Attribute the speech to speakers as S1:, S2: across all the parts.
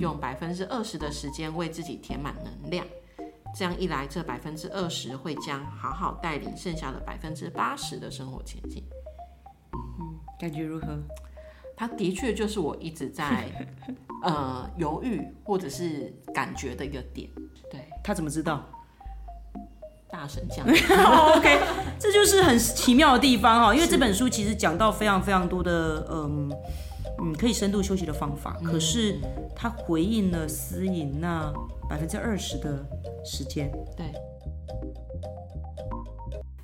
S1: 用百分之二十的时间为自己填满能量。这样一来，这百分之二十会将好好带领剩下的百分之八十的生活前进。
S2: 嗯感觉如何？
S1: 它的确就是我一直在 呃犹豫或者是感觉的一个点。对，
S2: 他怎么知道？
S1: 大神降。
S2: OK，这就是很奇妙的地方哈，因为这本书其实讲到非常非常多的嗯嗯可以深度休息的方法，可是它回应了私隐那百分之二十的时间。
S1: 对，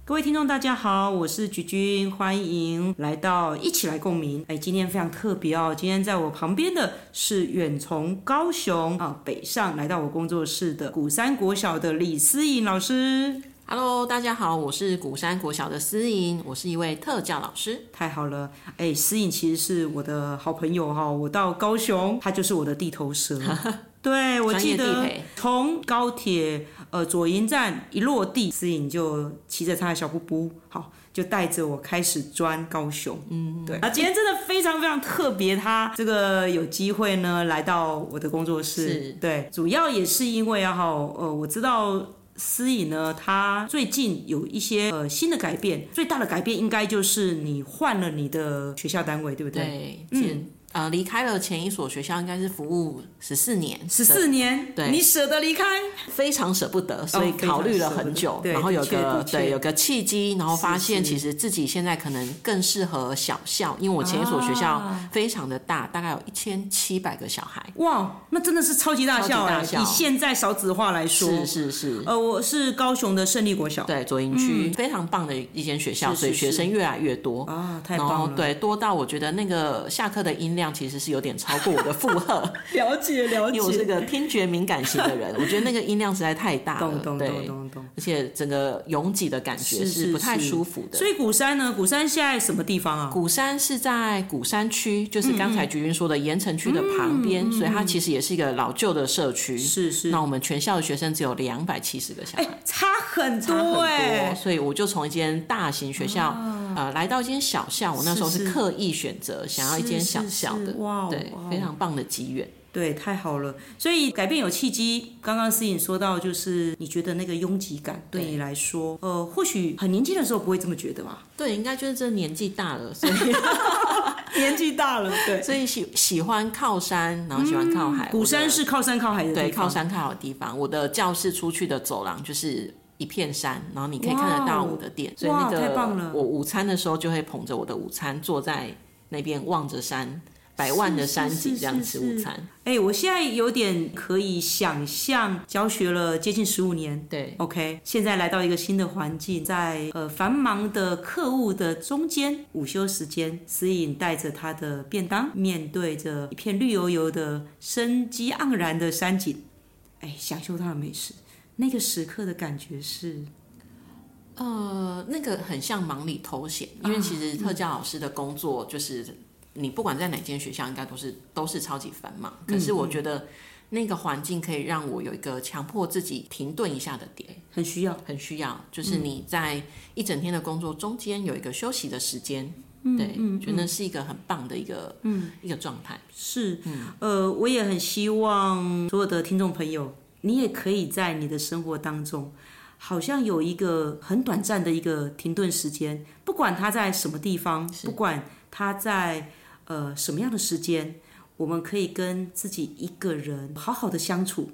S2: 各位听众，大家好，我是菊君，欢迎来到一起来共鸣。哎，今天非常特别哦，今天在我旁边的是远从高雄啊北上来到我工作室的古山国小的李思颖老师。
S1: Hello，大家好，我是古山国小的思颖，我是一位特教老师。
S2: 太好了，哎，思颖其实是我的好朋友哈，我到高雄，他就是我的地头蛇。对，我记得从高铁呃左营站一落地，思颖就骑着他的小布布，好，就带着我开始钻高雄。嗯，对。啊，今天真的非常非常特别，他这个有机会呢来到我的工作室，
S1: 是
S2: 对，主要也是因为啊哈，呃，我知道。思颖呢，她最近有一些呃新的改变，最大的改变应该就是你换了你的学校单位，对不对？
S1: 对，嗯，呃，离开了前一所学校，应该是服务十四年，
S2: 十四年，
S1: 对
S2: 你舍得离开？
S1: 非常舍不得，所以考虑了很久，然后有个对有个契机，然后发现其实自己现在可能更适合小校，因为我前一所学校
S2: 啊
S1: 非常的大，大概有一千七百个小孩，
S2: 哇，那真的是超级大校哎！
S1: 超级大校
S2: 以现在少子化来说，
S1: 是是是。
S2: 呃，我是高雄的胜利国小，
S1: 对左营区、非常棒的一间学校，
S2: 是是
S1: 所以学生越来越多。
S2: 啊，太
S1: 然后
S2: 棒了！
S1: 对多到我觉得那个下课的音量其实是有点超过我的负荷，
S2: 了解了解
S1: 因为我是个听觉敏感型的人，我觉得那个音量实在太大了，对。而且整个拥挤的感觉
S2: 是
S1: 不太舒服的。
S2: 所以鼓山呢？鼓山现在什么地方啊？
S1: 鼓山是在鼓山区，就是刚
S2: 嗯
S1: 才菊云说的盐城区的旁边，所以它其实也是一个老旧的社区。
S2: 是是，
S1: 那我们全校的学生只有两百七十个小孩，
S2: 哎，差很
S1: 差很
S2: 多哎、
S1: 多，所以我就从一间大型学校，呃，来到一间小校。我那时候
S2: 是
S1: 刻意选择想要一间小校的对非常棒的机缘。
S2: 对，太好了。所以改变有契机。刚刚思颖说到，就是你觉得那个拥挤感对你来说，呃，或许很年轻的时候不会这么觉得吧，
S1: 对，应该就是这年纪大了，所以
S2: 年纪大了，对。
S1: 所以喜喜欢靠山，然后喜欢靠海。
S2: 鼓山是靠山靠海的地
S1: 对
S2: 方，
S1: 靠山靠海的地方。我的教室出去的走廊就是一片山，然后你可以看得到我的店，所以那
S2: 哇太棒了
S1: 个我午餐的时候就会捧着我的午餐坐在那边望着山，百万的山景
S2: 是
S1: 这样吃午餐。
S2: 哎、我现在有点可以想象，教学了接近十五年。
S1: 对
S2: ，OK，现在来到一个新的环境，在呃繁忙的客务的中间，午休时间，思颖带着他的便当，面对着一片绿油油的、生机盎然的山景，哎，享受他的美食。那个时刻的感觉是，
S1: 呃，那个很像忙里偷闲，因为其实特教老师的工作就是。你不管在哪间学校，应该都是都是超级繁忙。可是我觉得那个环境可以让我有一个强迫自己停顿一下的点。
S2: 很需要。
S1: 很需要，就是你在一整天的工作中间有一个休息的时间，对，觉得是一个很棒的一个，嗯，一个状态。
S2: 是，呃，我也很希望所有的听众朋友，你也可以在你的生活当中，好像有一个很短暂的一个停顿时间，不管它在什么地方，不管它在呃什么样的时间，我们可以跟自己一个人好好的相处，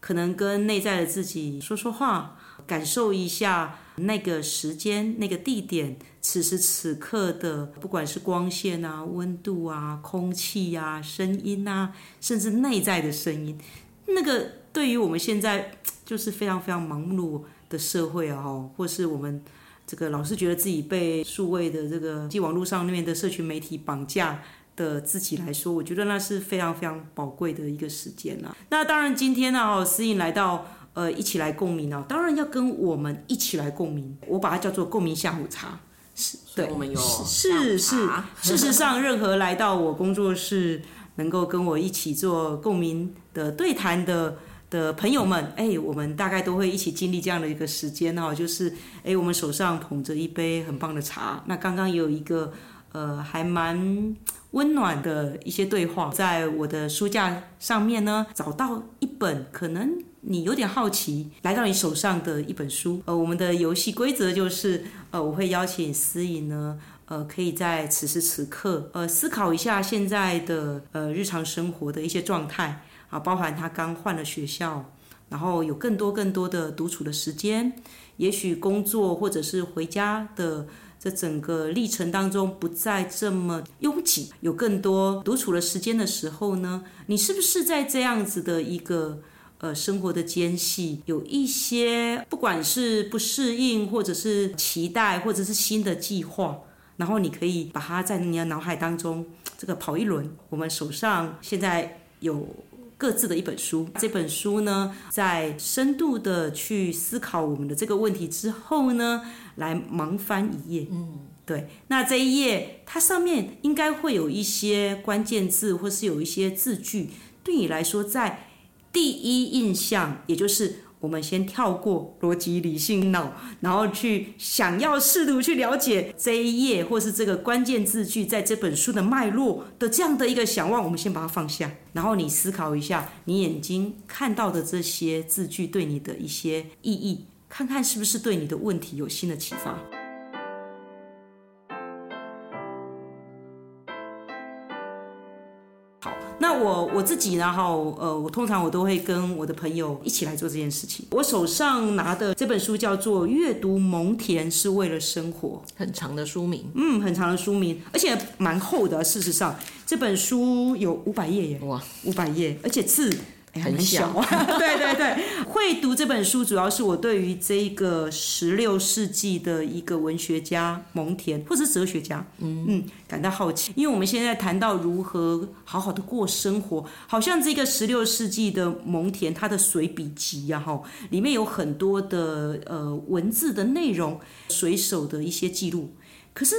S2: 可能跟内在的自己说说话，感受一下那个时间、那个地点，此时此刻的，不管是光线啊、温度啊、空气啊、声音啊，甚至内在的声音，那个对于我们现在就是非常非常忙碌的社会啊，哦或是我们这个老是觉得自己被数位的这个即网络上面的社群媒体绑架。的自己来说，我觉得那是非常非常宝贵的一个时间啊。那当然，今天呢，哦，思颖来到呃一起来共鸣啊，当然要跟我们一起来共鸣，我把它叫做共鸣下午茶。是，对，
S1: 我们有
S2: 是是事实上，任何来到我工作室能够跟我一起做共鸣的对谈的的朋友们，哎，我们大概都会一起经历这样的一个时间哈，就是哎，我们手上捧着一杯很棒的茶，那刚刚也有一个呃还蛮温暖的一些对话。在我的书架上面呢，找到一本可能你有点好奇来到你手上的一本书。呃，我们的游戏规则就是，呃，我会邀请思颖呢。呃，可以在此时此刻，呃，思考一下现在的呃日常生活的一些状态啊，包含他刚换了学校，然后有更多更多的独处的时间，也许工作或者是回家的这整个历程当中不再这么拥挤，有更多独处的时间的时候呢，你是不是在这样子的一个呃生活的间隙，有一些不管是不适应，或者是期待，或者是新的计划？然后你可以把它在你的脑海当中这个跑一轮。我们手上现在有各自的一本书，这本书呢，在深度的去思考我们的这个问题之后呢，来盲翻一页。嗯，对。那这一页它上面应该会有一些关键字，或是有一些字句，对你来说在第一印象，也就是。我们先跳过逻辑理性脑，然后去想要试图去了解这一页或是这个关键字句在这本书的脉络的这样的一个想望，我们先把它放下，然后你思考一下，你眼睛看到的这些字句对你的一些意义，看看是不是对你的问题有新的启发。我我自己然后呃，我通常我都会跟我的朋友一起来做这件事情。我手上拿的这本书叫做《阅读蒙恬是为了生活》，
S1: 很长的书名，
S2: 嗯，很长的书名，而且蛮厚的。事实上，这本书有五百页耶，哇，五百页，而且字。
S1: 很小，
S2: 对对对，会读这本书主要是我对于这个十六世纪的一个文学家蒙恬，或者是哲学家，嗯嗯，感到好奇。因为我们现在谈到如何好好的过生活，好像这个十六世纪的蒙恬，他的随笔集呀，哈，里面有很多的呃文字的内容，随手的一些记录。可是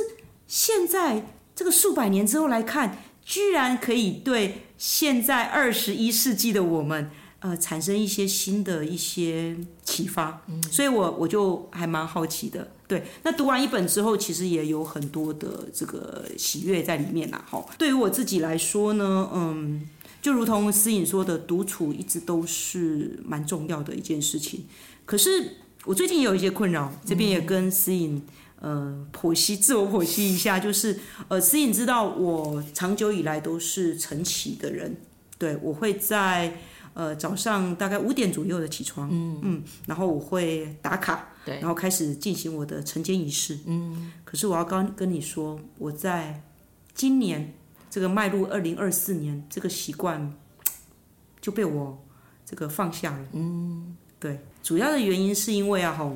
S2: 现在这个数百年之后来看。居然可以对现在二十一世纪的我们，呃，产生一些新的一些启发，所以我我就还蛮好奇的。对，那读完一本之后，其实也有很多的这个喜悦在里面呐。哈，对于我自己来说呢，嗯，就如同思颖说的，独处一直都是蛮重要的一件事情。可是我最近也有一些困扰，这边也跟思颖。呃，剖析自我剖析一下，就是呃，思颖知道我长久以来都是晨起的人，对我会在呃早上大概五点左右的起床，嗯。嗯，然后我会打卡，
S1: 对，
S2: 然后开始进行我的晨间仪式，嗯，可是我要刚跟你说，我在今年这个迈入二零二四年，这个习惯就被我这个放下了，嗯，对，主要的原因是因为啊，哈。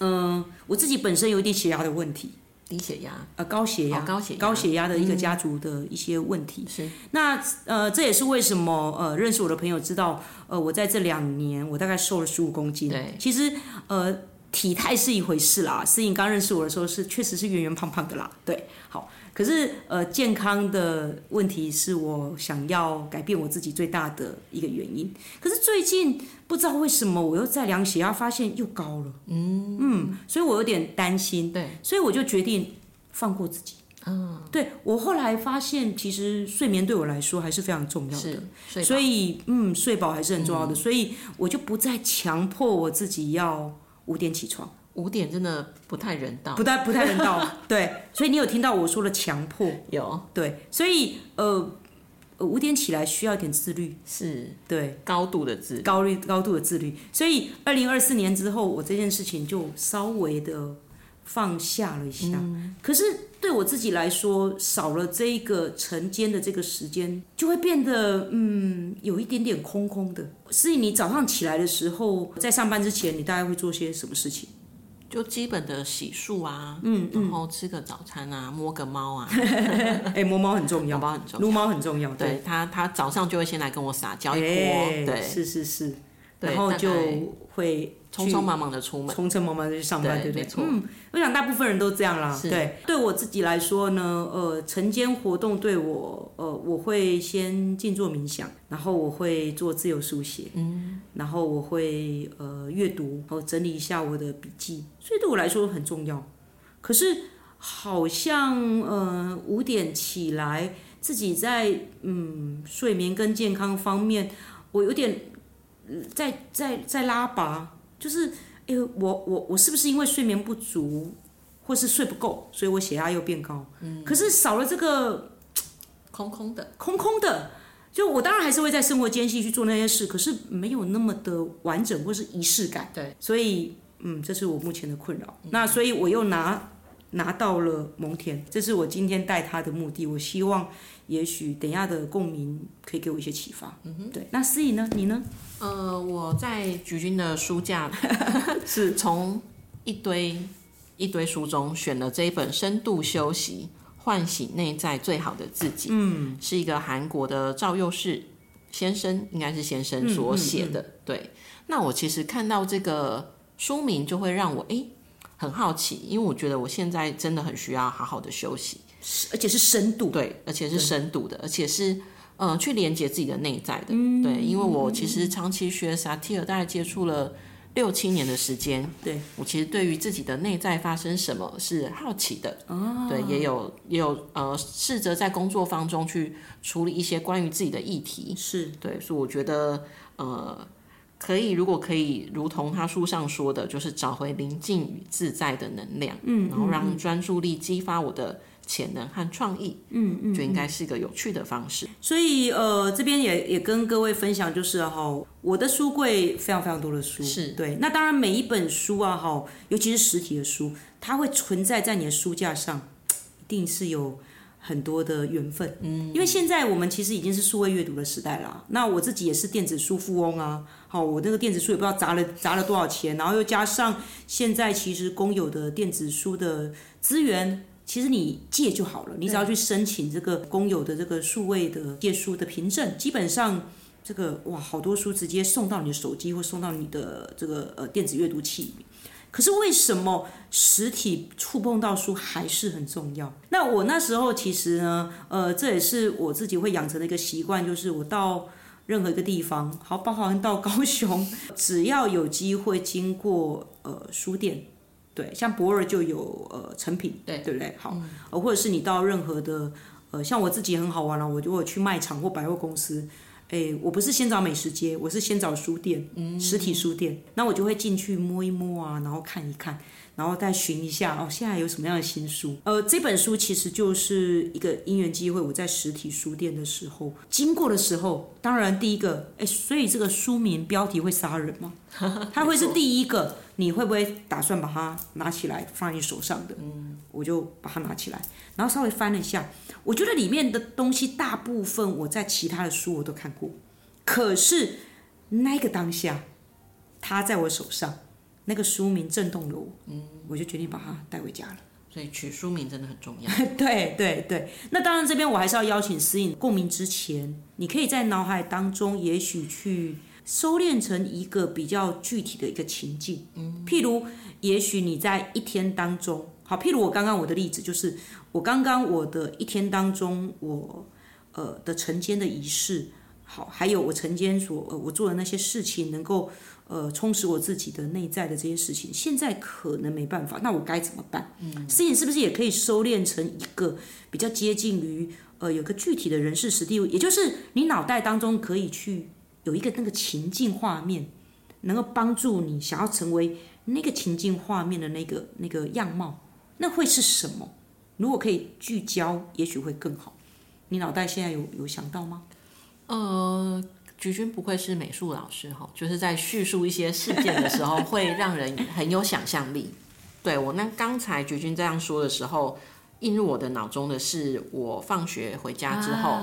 S2: 嗯，我自己本身有点血压的问题，
S1: 低血压，
S2: 呃，高血压，
S1: 高血
S2: 高血压的一个家族的一些问题。
S1: 是，
S2: 那呃，这也是为什么呃，认识我的朋友知道，呃，我在这两年我大概瘦了十五公斤。
S1: 对，
S2: 其实呃，体态是一回事啦。思颖刚认识我的时候是确实是圆圆胖胖的啦。对，好。可是，呃，健康的问题是我想要改变我自己最大的一个原因。可是最近不知道为什么我又在量血压，发现又高了。嗯嗯，所以我有点担心。
S1: 对，
S2: 所以我就决定放过自己。嗯，对我后来发现，其实睡眠对我来说还是非常重要的。所以嗯，睡饱还是很重要的。所以我就不再强迫我自己要五点起床。
S1: 五点真的不太人道，
S2: 不太不太人道，对，所以你有听到我说的强迫？
S1: 有，
S2: 对，所以呃，五点起来需要一点自律，
S1: 是。
S2: 对。
S1: 高度的自
S2: 高率高度的自律，所以二零二四年之后，我这件事情就稍微的放下了一下。可是对我自己来说，少了这一个晨间的这个时间，就会变得嗯有一点点空空的。所以你早上起来的时候，在上班之前，你大概会做些什么事情？
S1: 就基本的洗漱啊，嗯，然后吃个早餐啊，摸个猫啊，
S2: 哎，摸猫很重要，
S1: 猫很重要，
S2: 撸猫很重要，
S1: 对。它它早上就会先来跟我撒娇一波，对，
S2: 是是是，然后就会。
S1: 匆匆忙忙的出门，
S2: 匆匆忙忙的去上班，对
S1: 对？
S2: 没错。嗯，我想大部分人都这样啦。对，对我自己来说呢，呃，晨间活动对我，呃，我会先静坐冥想，然后我会做自由书写，嗯，然后我会呃阅读，然后整理一下我的笔记，所以对我来说很重要。可是好像呃五点起来，自己在嗯睡眠跟健康方面，我有点呃在在在拉拔，就是哎、我我我是不是因为睡眠不足，或是睡不够，所以我血压又变高？嗯，可是少了这个
S1: 空空的，
S2: 空空的。就我当然还是会在生活间隙去做那些事，可是没有那么的完整或是仪式感。
S1: 对，
S2: 所以嗯，这是我目前的困扰。那所以我又拿拿到了蒙恬，这是我今天带他的目的。我希望也许等一下的共鸣可以给我一些启发。嗯哼，对。那思颖呢？你呢？
S1: 呃，我在菊君的书架 是从一堆一堆书中选了这一本《深度休息：唤醒内在最好的自己》，嗯，是一个韩国的赵佑士先生，应该是先生所写的。对，那我其实看到这个书名就会让我诶很好奇，因为我觉得我现在真的很需要好好的休息。
S2: 是而且是深度。
S1: 对，而且是深度的，而且是呃去连接自己的内在的。对，因为我其实长期学萨提尔，大概接触了六七年的时间。
S2: 对，
S1: 我其实对于自己的内在发生什么是好奇的。哦，对，也有也有呃试着在工作方中去处理一些关于自己的议题。
S2: 是
S1: 对，所以我觉得呃。可以，如果可以，如同他书上说的，就是找回宁静与自在的能量，嗯，然后让专注力激发我的潜能和创意，嗯嗯，就应该是一个有趣的方式。
S2: 所以呃，这边也也跟各位分享，就是哈，我的书柜非常非常多的书，
S1: 是
S2: 对。那当然每一本书啊，哈，尤其是实体的书，它会存在在你的书架上，一定是有很多的缘分。嗯，因为现在我们其实已经是数位阅读的时代了。那我自己也是电子书富翁啊，好，我那个电子书也不知道砸了砸了多少钱，然后又加上现在其实公有的电子书的资源。其实你借就好了，你只要去申请这个公有的这个数位的借书的凭证，基本上这个哇，好多书直接送到你的手机或送到你的这个呃电子阅读器。可是为什么实体触碰到书还是很重要？那我那时候其实呢，呃，这也是我自己会养成的一个习惯，就是我到任何一个地方，好，包含到高雄，只要有机会经过呃书店。对，像博尔就有呃成品，
S1: 对
S2: 对不对？好，呃，或者是你到任何的呃，像我自己很好玩了，我就我去卖场或百货公司，哎，我不是先找美食街，我是先找书店，实体书店，那我就会进去摸一摸啊，然后看一看，然后再寻一下哦，现在有什么样的新书？呃，这本书其实就是一个因缘机会，我在实体书店的时候经过的时候，当然第一个，哎，所以这个书名标题会杀人吗？它会是第一个。你会不会打算把它拿起来放在你手上的？嗯，我就把它拿起来，然后稍微翻了一下，我觉得里面的东西大部分我在其他的书我都看过，可是那个当下，它在我手上，那个书名震动了我，嗯，我就决定把它带回家了。
S1: 所以取书名真的很重要。
S2: 对对对，那当然这边我还是要邀请思颖共鸣之前，你可以在脑海当中也许去。收敛成一个比较具体的一个情境，嗯，譬如，也许你在一天当中，好，譬如我刚刚我的例子就是，我刚刚我的一天当中，我呃的晨间的仪式，好，还有我晨间所呃我做的那些事情，能够呃充实我自己的内在的这些事情，现在可能没办法，那我该怎么办？嗯，事情是不是也可以收敛成一个比较接近于呃有个具体的人事实地，也就是你脑袋当中可以去。有一个那个情境画面，能够帮助你想要成为那个情境画面的那个那个样貌，那会是什么？如果可以聚焦，也许会更好。你脑袋现在有有想到吗？
S1: 呃，菊君不愧是美术老师哈，就是在叙述一些事件的时候，会让人很有想象力。对我那刚才菊君这样说的时候。映入我的脑中的是，我放学回家之后，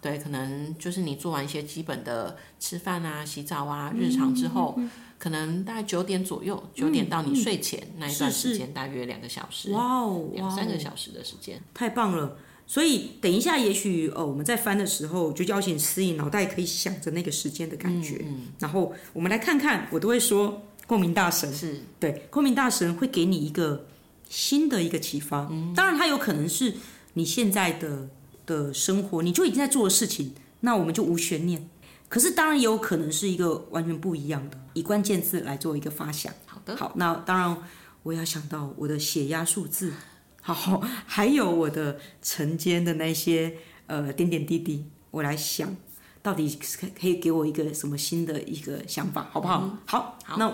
S1: 对，可能就是你做完一些基本的吃饭啊、洗澡啊、日常之后，可能大概九点左右，九点到你睡前那一段时间，大约两个小时，
S2: 哇哦，
S1: 两三个小时的时间，
S2: 太棒了。所以等一下，也许呃，我们在翻的时候，就邀请思颖脑袋可以想着那个时间的感觉，然后我们来看看，我都会说共鸣大神。
S1: 是。
S2: 对，共鸣大神会给你一个。新的一个启发，当然它有可能是你现在的的生活，你就已经在做的事情，那我们就无悬念。可是当然也有可能是一个完全不一样的，以关键字来做一个发想。
S1: 好的，
S2: 好，那当然我要想到我的血压数字，好，还有我的晨间的那些呃点点滴滴，我来想到底可可以给我一个什么新的一个想法，好不好？好，
S1: 好
S2: 那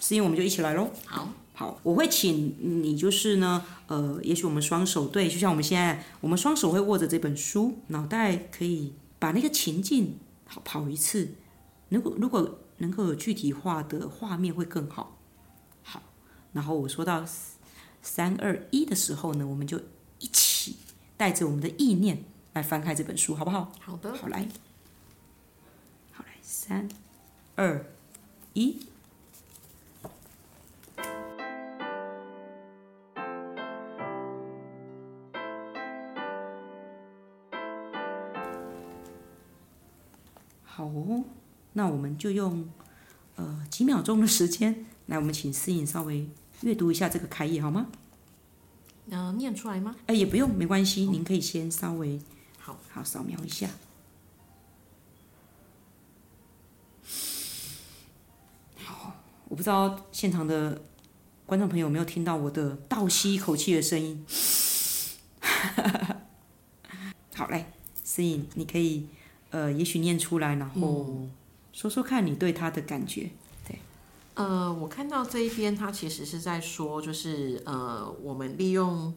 S2: 思颖我们就一起来喽。
S1: 好，
S2: 好，我会请你就是呢，呃，也许我们双手对，就像我们现在，我们双手会握着这本书，脑袋可以把那个情境好跑一次。如果如果能够有具体化的画面会更好。好，然后我说到三二一的时候呢，我们就一起带着我们的意念来翻开这本书，好不好？
S1: 好的，
S2: 好来，好来，三二一。好哦，那我们就用呃几秒钟的时间，来，我们请思颖稍微阅读一下这个开页好吗？
S1: 呃，念出来吗？
S2: 哎，也不用，没关系，您可以先稍微
S1: 好
S2: 好扫描一下。好，我不知道现场的观众朋友有没有听到我的倒吸一口气的声音。好，嘞，思颖，你可以呃，也许念出来，然后说说看你对他的感觉。
S1: 呃，我看到这一边，它其实是在说，就是呃，我们利用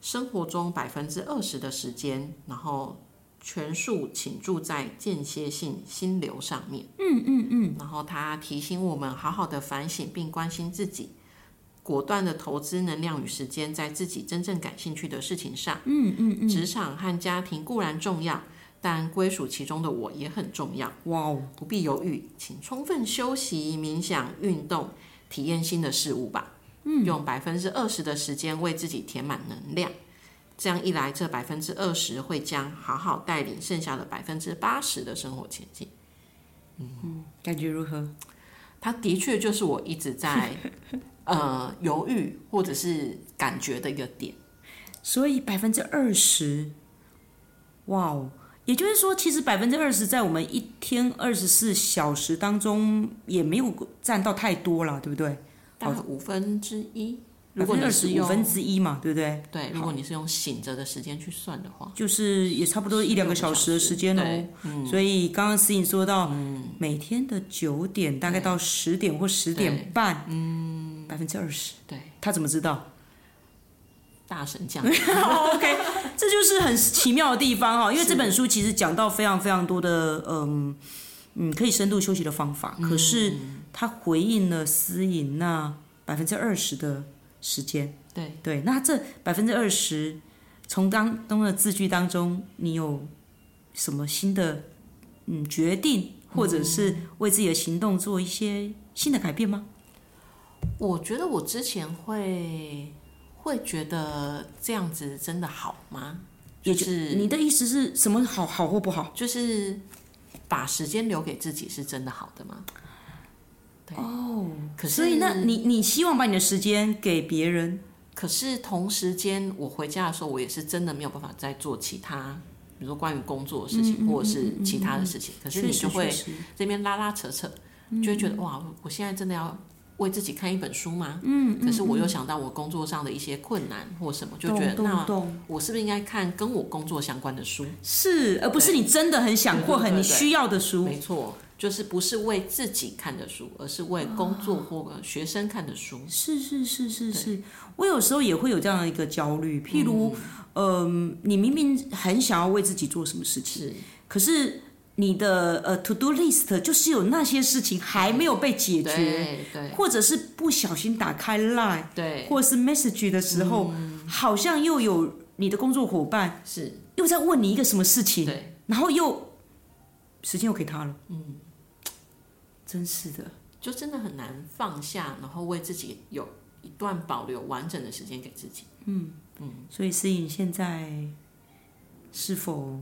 S1: 生活中百分之二十的时间，然后全数倾注在间歇性心流上面。
S2: 嗯嗯嗯。
S1: 然后他提醒我们，好好的反省并关心自己，果断的投资能量与时间在自己真正感兴趣的事情上。
S2: 嗯嗯嗯。
S1: 职场和家庭固然重要。但归属其中的我也很重要。
S2: 哇哦！
S1: 不必犹豫，请充分休息、冥想、运动，体验新的事物吧。嗯，用百分之二十的时间为自己填满能量，这样一来，这百分之二十会将好好带领剩下的百分之八十的生活前进。
S2: 嗯，感觉如何？
S1: 它的确就是我一直在 呃犹豫或者是感觉的一个点。
S2: 所以百分之二十，哇哦！也就是说，其实百分之二十在我们一天二十四小时当中也没有占到太多了，对不对？
S1: 大概五分之一，
S2: 五分之一嘛，对不对？
S1: 对，如果你是用醒着的时间去算的话，
S2: 就是也差不多一两个小时的时间哦。所以刚刚思颖说到，每天的九点大概到十点或十点半，嗯，百分之二十，
S1: 对，
S2: 他怎么知道？
S1: 大神讲，
S2: OK，这就是很奇妙的地方哈。因为这本书其实讲到非常非常多的，嗯嗯，可以深度休息的方法。可是他回应了私隐那百分之二十的时间。
S1: 对
S2: 对，那这百分之二十从当中的字句当中，你有什么新的嗯决定，或者是为自己的行动做一些新的改变吗？
S1: 我觉得我之前会。会觉得这样子真的好吗？就是
S2: 你的意思是什么？好好或不好？
S1: 就是把时间留给自己是真的好的吗？
S2: 哦，
S1: 可是
S2: 所以那你你希望把你的时间给别人？
S1: 可是同时间我回家的时候，我也是真的没有办法再做其他，比如说关于工作的事情，或者是其他的事情。可是你就会这边拉拉扯扯，就会觉得哇，我现在真的要。为自己看一本书吗？嗯，可是我又想到我工作上的一些困难或什么，就觉得那我是不是应该看跟我工作相关的书？
S2: 是，而不是你真的很想或很你需要的书。
S1: 没错，就是不是为自己看的书，而是为工作或学生看的书。
S2: 是是是是是，我有时候也会有这样的一个焦虑，譬如，嗯，你明明很想要为自己做什么事情，可是。你的呃 to do list 就是有那些事情还没有被解决，
S1: 对，
S2: 或者是不小心打开 line，
S1: 对，
S2: 或者是 message 的时候，好像又有你的工作伙伴
S1: 是。
S2: 又在问你一个什么事情，
S1: 对，
S2: 然后又时间又给他了，嗯，真是的，
S1: 就真的很难放下，然后为自己有一段保留完整的时间给自己，
S2: 嗯。嗯，所以思颖现在是否？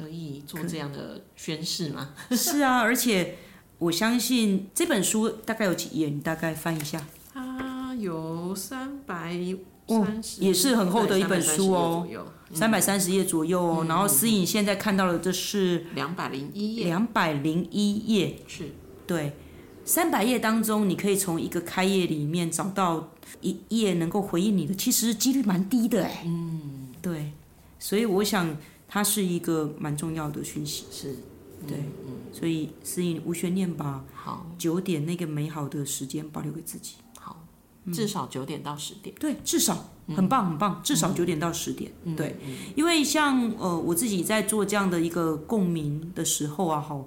S1: 可以做这样的宣誓吗？
S2: 是啊，而且我相信这本书大概有几页，你大概翻一下。
S1: 它有三百
S2: 三十，也是很厚的一本书哦，三百三十页左右哦。然后思颖现在看到的这是
S1: 两百零一页，
S2: 两百零一页
S1: 是
S2: 对三百页当中，你可以从一个开页里面找到一页能够回应你的，其实几率蛮低的哎。嗯，对，所以我想。它是一个蛮重要的讯息。
S1: 是，
S2: 对。
S1: 嗯，
S2: 所以思颖无悬念把
S1: 好，
S2: 九点那个美好的时间保留给自己。
S1: 好，至少九点到十点，
S2: 对，至少很棒很棒，至少九点到十点。
S1: 嗯
S2: 对，因为像呃我自己在做这样的一个共鸣的时候啊，哈，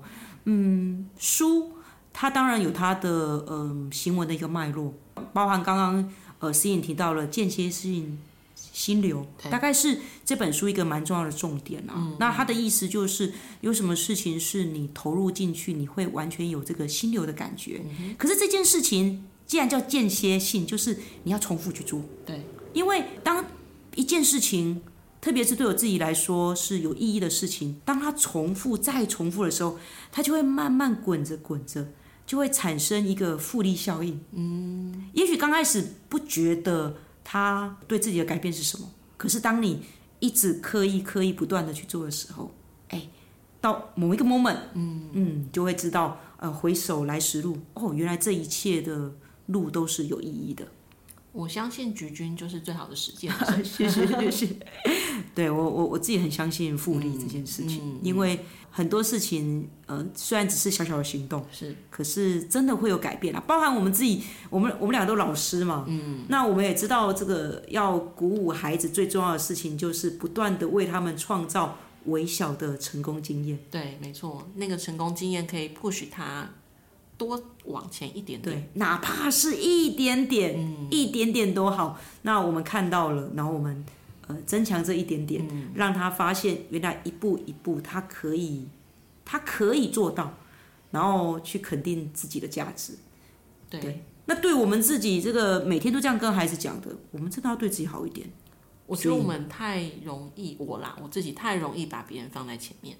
S2: 嗯，书它当然有它的嗯、行文的一个脉络，包含刚刚呃思颖提到了间歇性心流，大概是这本书一个蛮重要的重点啊。那他的意思就是有什么事情是你投入进去，你会完全有这个心流的感觉。可是这件事情既然叫间歇性，就是你要重复去做。
S1: 对，
S2: 因为当一件事情，特别是对我自己来说是有意义的事情，当它重复再重复的时候，它就会慢慢滚着滚着，就会产生一个复利效应。嗯，也许刚开始不觉得它对自己的改变是什么，可是当你一直刻意、刻意不断的去做的时候，哎，到某一个 moment，嗯嗯，就会知道，呃，回首来时路，哦，原来这一切的路都是有意义的。
S1: 我相信菊君就是最好的实践。
S2: 谢谢谢谢。对我我我自己很相信复利这件事情，因为很多事情，呃，虽然只是小小的行动，
S1: 是，
S2: 可是真的会有改变啊。包含我们自己，我们我们俩都老师嘛，嗯，那我们也知道这个要鼓舞孩子最重要的事情，就是不断的为他们创造微小的成功经验。
S1: 对，没错，那个成功经验可以 push 他多往前一点点。
S2: 对，哪怕是一点点，一点点都好。那我们看到了，然后我们呃增强这一点点，让他发现原来一步一步他可以，他可以做到，然后去肯定自己的价值。
S1: 对，
S2: 对那对我们自己这个每天都这样跟孩子讲的，我们真的要对自己好一点。
S1: 我觉得我们太容易，我啦，我自己太容易把别人放在前面。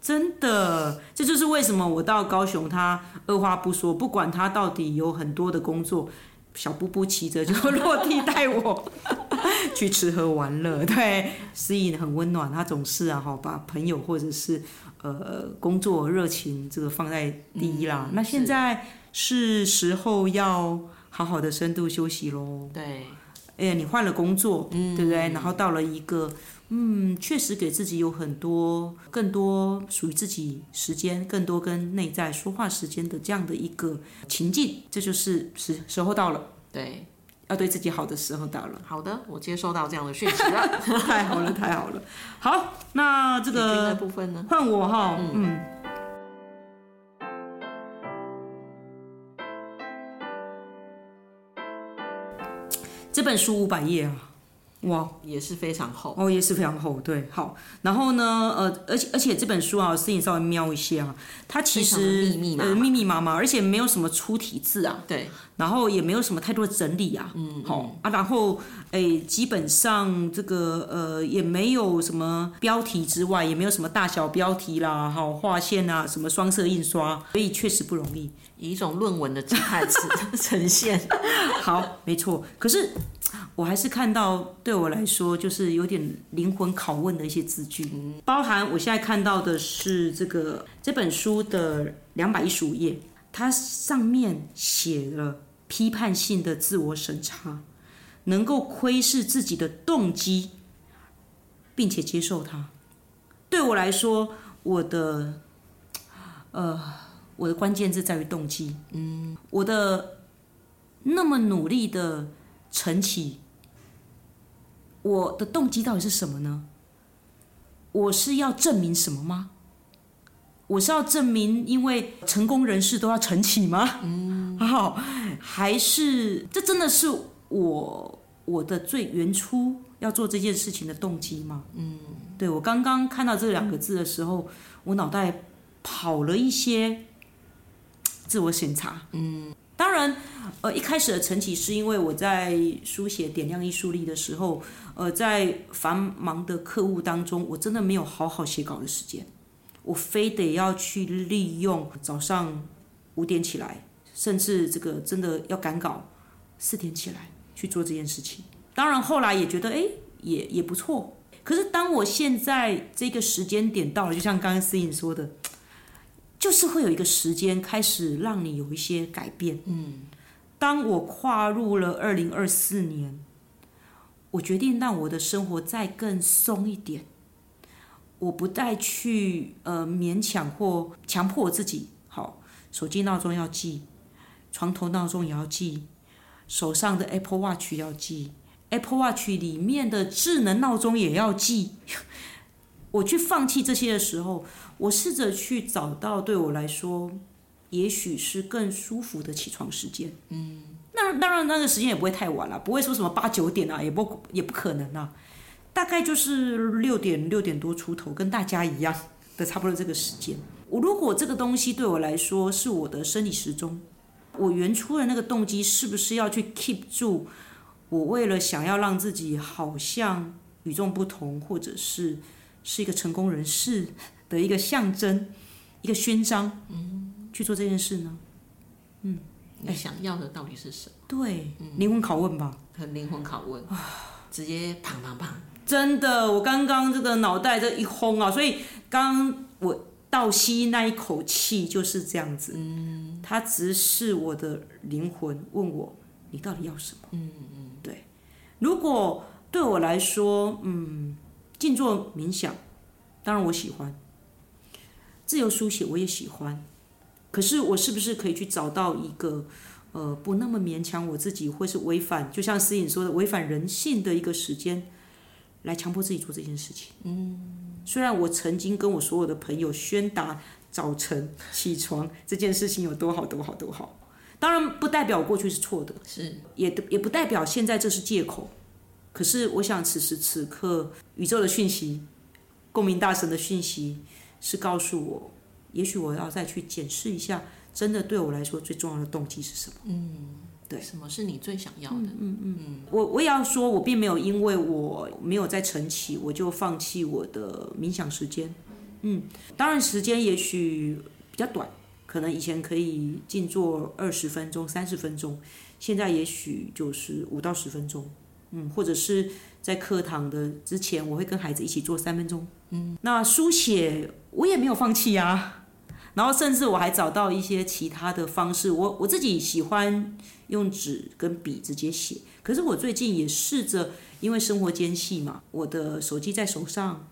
S2: 真的，这就是为什么我到高雄，他二话不说，不管他到底有很多的工作，小布布骑着就 落地带我去吃喝玩乐。对，思颖很温暖，他总是啊哈把朋友或者是呃工作热情这个放在第一啦。
S1: 嗯
S2: 那现在是时候要好好的深度休息喽。
S1: 对，
S2: 哎呀，你换了工作，对不对？然后到了一个，嗯，确实给自己有很多、更多属于自己时间，更多跟内在说话时间的这样的一个情境，这就是时时候到了，
S1: 对，
S2: 要对自己好的时候到了。
S1: 好的，我接收到这样的讯息了。
S2: 太好了，太好了。好，那这个
S1: 部分呢？
S2: 换我哈，嗯。这本书五百页啊，哇，
S1: 也是非常厚。
S2: 哦，也是非常厚，对，好，然后呢，呃，而且而且这本书啊，思颖稍微瞄一下，它其实
S1: 密密麻麻
S2: 呃密密麻麻，而且没有什么粗体字啊，
S1: 对，
S2: 然后也没有什么太多的整理啊，嗯，好啊，然后诶，基本上这个呃也没有什么标题之外，也没有什么大小标题啦，好划线啊，什么双色印刷，所以确实不容易。
S1: 以一种论文的姿态词 呈现。
S2: 好，没错。可是我还是看到，对我来说就是有点灵魂拷问的一些字句，包含我现在看到的是这个这本书的两百一十五页，它上面写了批判性的自我审查，能够窥视自己的动机，并且接受它。对我来说，我的呃。我的关键字在于动机。嗯，我的那么努力的晨起，我的动机到底是什么呢？我是要证明什么吗？我是要证明，因为成功人士都要晨起吗？嗯，好，还是这真的是我我的最原初要做这件事情的动机吗？嗯，对我刚刚看到这两个字的时候，我脑袋跑了一些自我审查。嗯，当然，呃，一开始的晨起是因为我在书写点亮艺术力的时候，呃，在繁忙的客户当中，我真的没有好好写稿的时间，我非得要去利用早上五点起来，甚至这个真的要赶稿，四点起来去做这件事情。当然后来也觉得，哎，也也不错。可是当我现在这个时间点到了，就像刚刚思颖说的。就是会有一个时间开始让你有一些改变。嗯，当我跨入了二零二四年，我决定让我的生活再更松一点。我不再去呃勉强或强迫我自己，好，手机闹钟要记，床头闹钟也要记，手上的 Apple Watch 要记，Apple Watch 里面的智能闹钟也要记。我去放弃这些的时候，我试着去找到对我来说，也许是更舒服的起床时间。嗯，那当然那个时间也不会太晚了，不会说什么八九点啊，也不也不可能啊。大概就是六点六点多出头，跟大家一样的差不多这个时间。我如果这个东西对我来说是我的生理时钟，我原初的那个动机是不是要去 keep 住？我为了想要让自己好像与众不同，或者是是一个成功人士的一个象征、一个勋章，嗯，去做这件事呢？
S1: 嗯，你想要的到底是什么？
S2: 对，灵魂拷问吧，
S1: 很灵魂拷问，直接砰砰砰。
S2: 真的，我刚刚这个脑袋这一轰啊，所以刚我倒吸那一口气就是这样子。嗯，它直视我的灵魂，问我你到底要什么？嗯嗯，对。如果对我来说，嗯，静坐冥想，当然我喜欢；自由书写我也喜欢。可是我是不是可以去找到一个呃不那么勉强我自己，或是违反，就像思颖说的，违反人性的一个时间？来强迫自己做这件事情。嗯，虽然我曾经跟我所有的朋友宣达早晨起床这件事情有多好多好多好，当然不代表过去是错的，
S1: 是
S2: 也也不代表现在这是借口。可是我想此时此刻宇宙的讯息、共鸣大神的讯息是告诉我，也许我要再去检视一下，真的对我来说最重要的动机是什么。嗯。对，
S1: 什么是你最想要的？嗯
S2: 嗯嗯，我我也要说，我并没有因为我没有在晨起，我就放弃我的冥想时间。嗯，当然时间也许比较短，可能以前可以静坐二十分钟、三十分钟，现在也许就是五到十分钟。嗯，或者是在课堂的之前，我会跟孩子一起做三分钟。嗯，那书写我也没有放弃呀。然后甚至我还找到一些其他的方式，我我自己喜欢用纸跟笔直接写。可是我最近也试着，因为生活间隙嘛，我的手机在手上，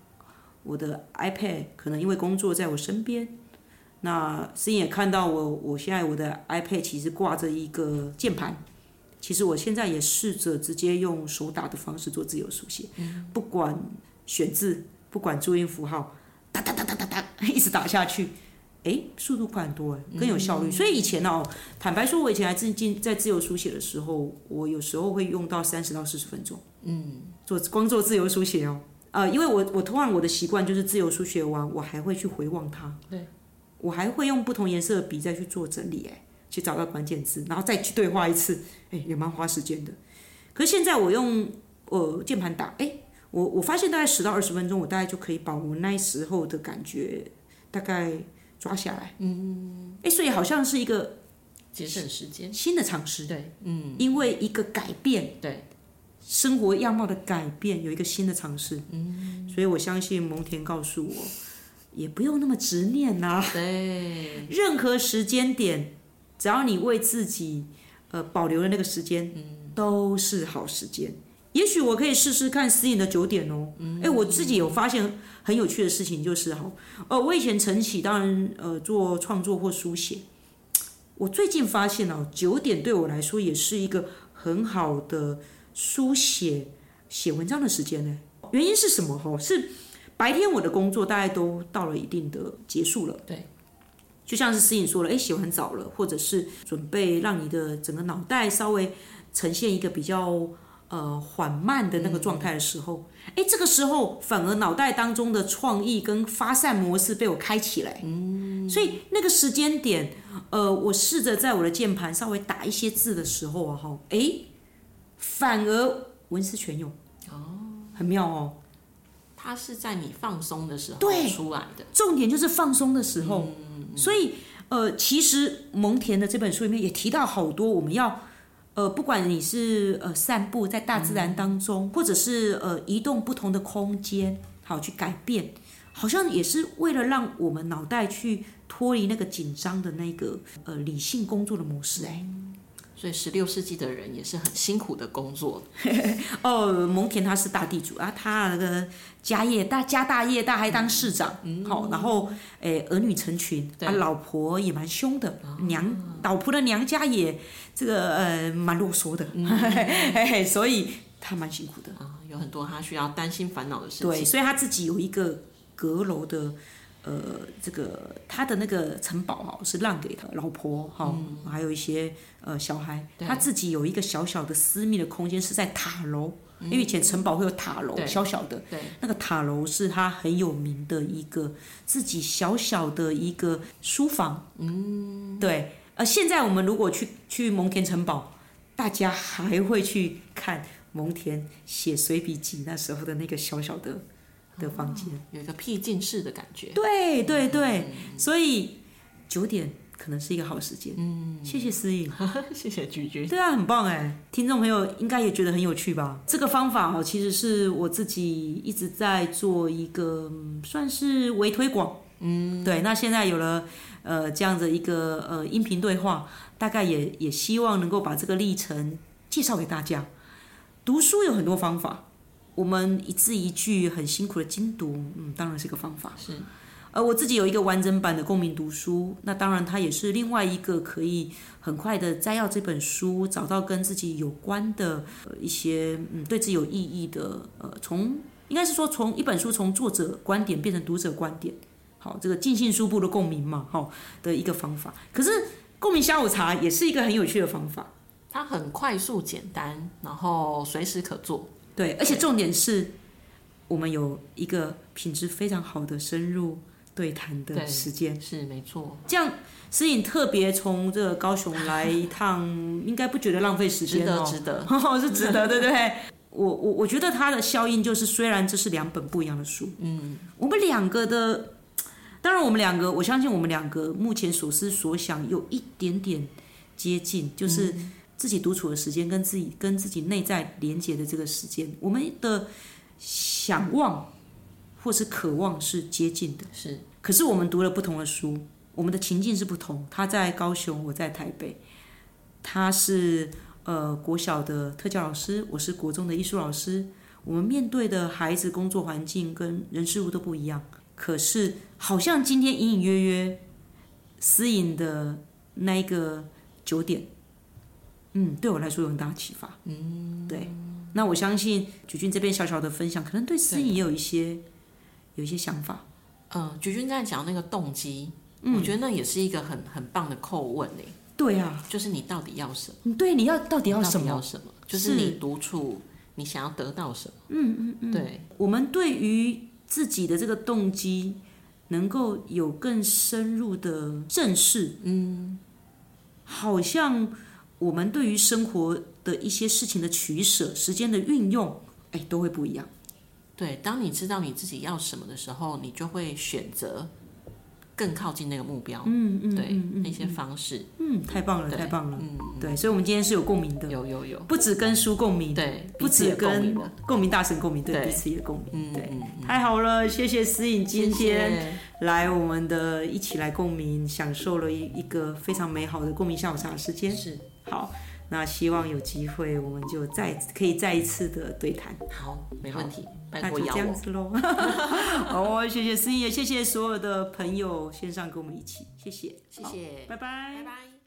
S2: 我的 iPad 可能因为工作在我身边。那思颖也看到我，我现在我的 iPad 其实挂着一个键盘。其实我现在也试着直接用手打的方式做自由书写，不管选字，不管注音符号，哒哒哒哒哒哒，一直打下去。哎，速度快很多，哎，更有效率。所以以前哦，坦白说，我以前还自进在自由书写的时候，我有时候会用到三十到四十分钟。嗯，做光做自由书写哦，呃，因为我我通常我的习惯就是自由书写完，我还会去回望它。
S1: 对，
S2: 我还会用不同颜色的笔再去做整理，哎，去找到关键字，然后再去对话一次，哎，也蛮花时间的。可是现在我用呃键盘打，哎，我我发现大概十到二十分钟，我大概就可以把我那时候的感觉大概。抓下来，嗯，哎，所以好像是一个
S1: 节省时间。
S2: 新的尝试，
S1: 对，嗯，
S2: 因为一个改变，
S1: 对，
S2: 生活样貌的改变有一个新的尝试，嗯，所以我相信蒙恬告诉我，也不用那么执念呐，
S1: 对，
S2: 任何时间点，只要你为自己呃保留了那个时间，嗯，都是好时间。也许我可以试试看私隐的九点哦。哎，我自己有发现很有趣的事情，就是哈，呃，我以前晨起当然呃做创作或书写，我最近发现哦，九点对我来说也是一个很好的书写写文章的时间呢。原因是什么？哈，是白天我的工作大概都到了一定的结束了。
S1: 对，
S2: 就像是思颖说了，哎，写完早了，或者是准备让你的整个脑袋稍微呈现一个比较。呃，缓慢的那个状态的时候，哎，这个时候反而脑袋当中的创意跟发散模式被我开起来，嗯，所以那个时间点，呃，我试着在我的键盘稍微打一些字的时候啊，哈，哎，反而文思泉涌，哦，很妙哦，
S1: 它是在你放松的时候出来的，
S2: 重点就是放松的时候，所以呃，其实蒙田的这本书里面也提到好多我们要。呃，不管你是呃散步在大自然当中，或者是呃移动不同的空间，好去改变，好像也是为了让我们脑袋去脱离那个紧张的那个呃理性工作的模式哎。
S1: 所以十六世纪的人也是很辛苦的工作。
S2: 哦，蒙恬他是大地主啊，他那个家业大，家大业大，还当市长，好、然后诶儿女成群，
S1: 他
S2: 啊老婆也蛮凶的，娘老婆的娘家也这个呃蛮啰嗦的，嘿嘿所以他蛮辛苦的。
S1: 啊，有很多他需要担心烦恼的事
S2: 对，
S1: 情。
S2: 所以他自己有一个阁楼的，呃，这个他的那个城堡哈是让给他老婆哈，还有一些呃小孩，他自己有一个小小的私密的空间是在塔楼，因为以前城堡会有塔楼，小小的，
S1: 对，
S2: 那个塔楼是他很有名的一个自己小小的一个书房，嗯，对，呃，现在我们如果去去蒙田城堡，大家还会去看蒙田写随笔集那时候的那个小小的的房间。
S1: 有一个僻静式的感觉。
S2: 对对对，所以九点可能是一个好时间。嗯，谢谢思颖。
S1: 谢谢菊菊。
S2: 对啊，很棒哎！听众朋友应该也觉得很有趣吧？这个方法哦，其实是我自己一直在做一个嗯算是微推广。嗯，对。那现在有了呃这样的一个呃音频对话，大概也也希望能够把这个历程介绍给大家。读书有很多方法，我们一字一句很辛苦的精读，嗯，当然是个方法。
S1: 是，
S2: 呃，我自己有一个完整版的共鸣读书，那当然它也是另外一个可以很快的摘要这本书，找到跟自己有关的、呃、一些嗯对自己有意义的呃，从应该是说从一本书从作者观点变成读者观点，好，这个尽信书部的共鸣嘛，好的一个方法。可是共鸣下午茶也是一个很有趣的方法，
S1: 它很快速简单，然后随时可做。
S2: 对，而且重点是我们有一个品质非常好的深入对谈的时间。
S1: 是没错，
S2: 这样，思颖特别从这个高雄来一趟，应该不觉得浪费时间哦，
S1: 值得。
S2: 是值得，对不对？我我我觉得它的效应就是，虽然这是两本不一样的书，嗯，我们两个的，当然我们两个，我相信我们两个目前所思所想有一点点接近，就是自己独处的时间跟自己跟自己内在连接的这个时间，我们的想望或是渴望是接近的。
S1: 是
S2: 可是我们读了不同的书，我们的情境是不同。他在高雄，我在台北。他是呃国小的特教老师，我是国中的艺术老师。我们面对的孩子、工作环境跟人事物都不一样。可是好像今天隐隐约约，私隐的那一个九点，嗯，对我来说有很大的启发。嗯，对。那我相信菊君这边小小的分享，可能对私隐也有一些有一些想法。
S1: 嗯，菊君在讲那个动机，
S2: 嗯
S1: 我觉得那也是一个很很棒的叩问诶，
S2: 对啊，
S1: 就是你到底要什么？
S2: 对，你要到底要什么？
S1: 要什么？就是
S2: 是
S1: 你独处，你想要得到什么？嗯嗯嗯，对，
S2: 我们对于自己的这个动机，能够有更深入的正视。嗯，好像我们对于生活的一些事情的取舍、时间的运用，哎，都会不一样。
S1: 对，当你知道你自己要什么的时候，你就会选择更靠近那个目标。
S2: 嗯嗯，
S1: 对，
S2: 嗯嗯
S1: 那些方式，
S2: 嗯，太棒了，太棒了。
S1: 嗯，
S2: 对，所以，我们今天是有共鸣的，
S1: 有有有，
S2: 不止跟书共鸣，
S1: 对，
S2: 不止跟。共鸣大神共鸣，对
S1: 对
S2: 彼此也共鸣。对，太好了，谢谢思颖今天。
S1: 谢
S2: 来我们的一起来共鸣，享受了一一个非常美好的共鸣下午茶的时间。
S1: 是
S2: 好，那希望有机会我们就再可以再一次的对谈。
S1: 好，没问题，
S2: 那就这样。子喽。好，谢谢思怡，也谢谢所有的朋友线上跟我们一起，谢谢，
S1: 谢谢，
S2: 拜拜
S1: 拜。拜。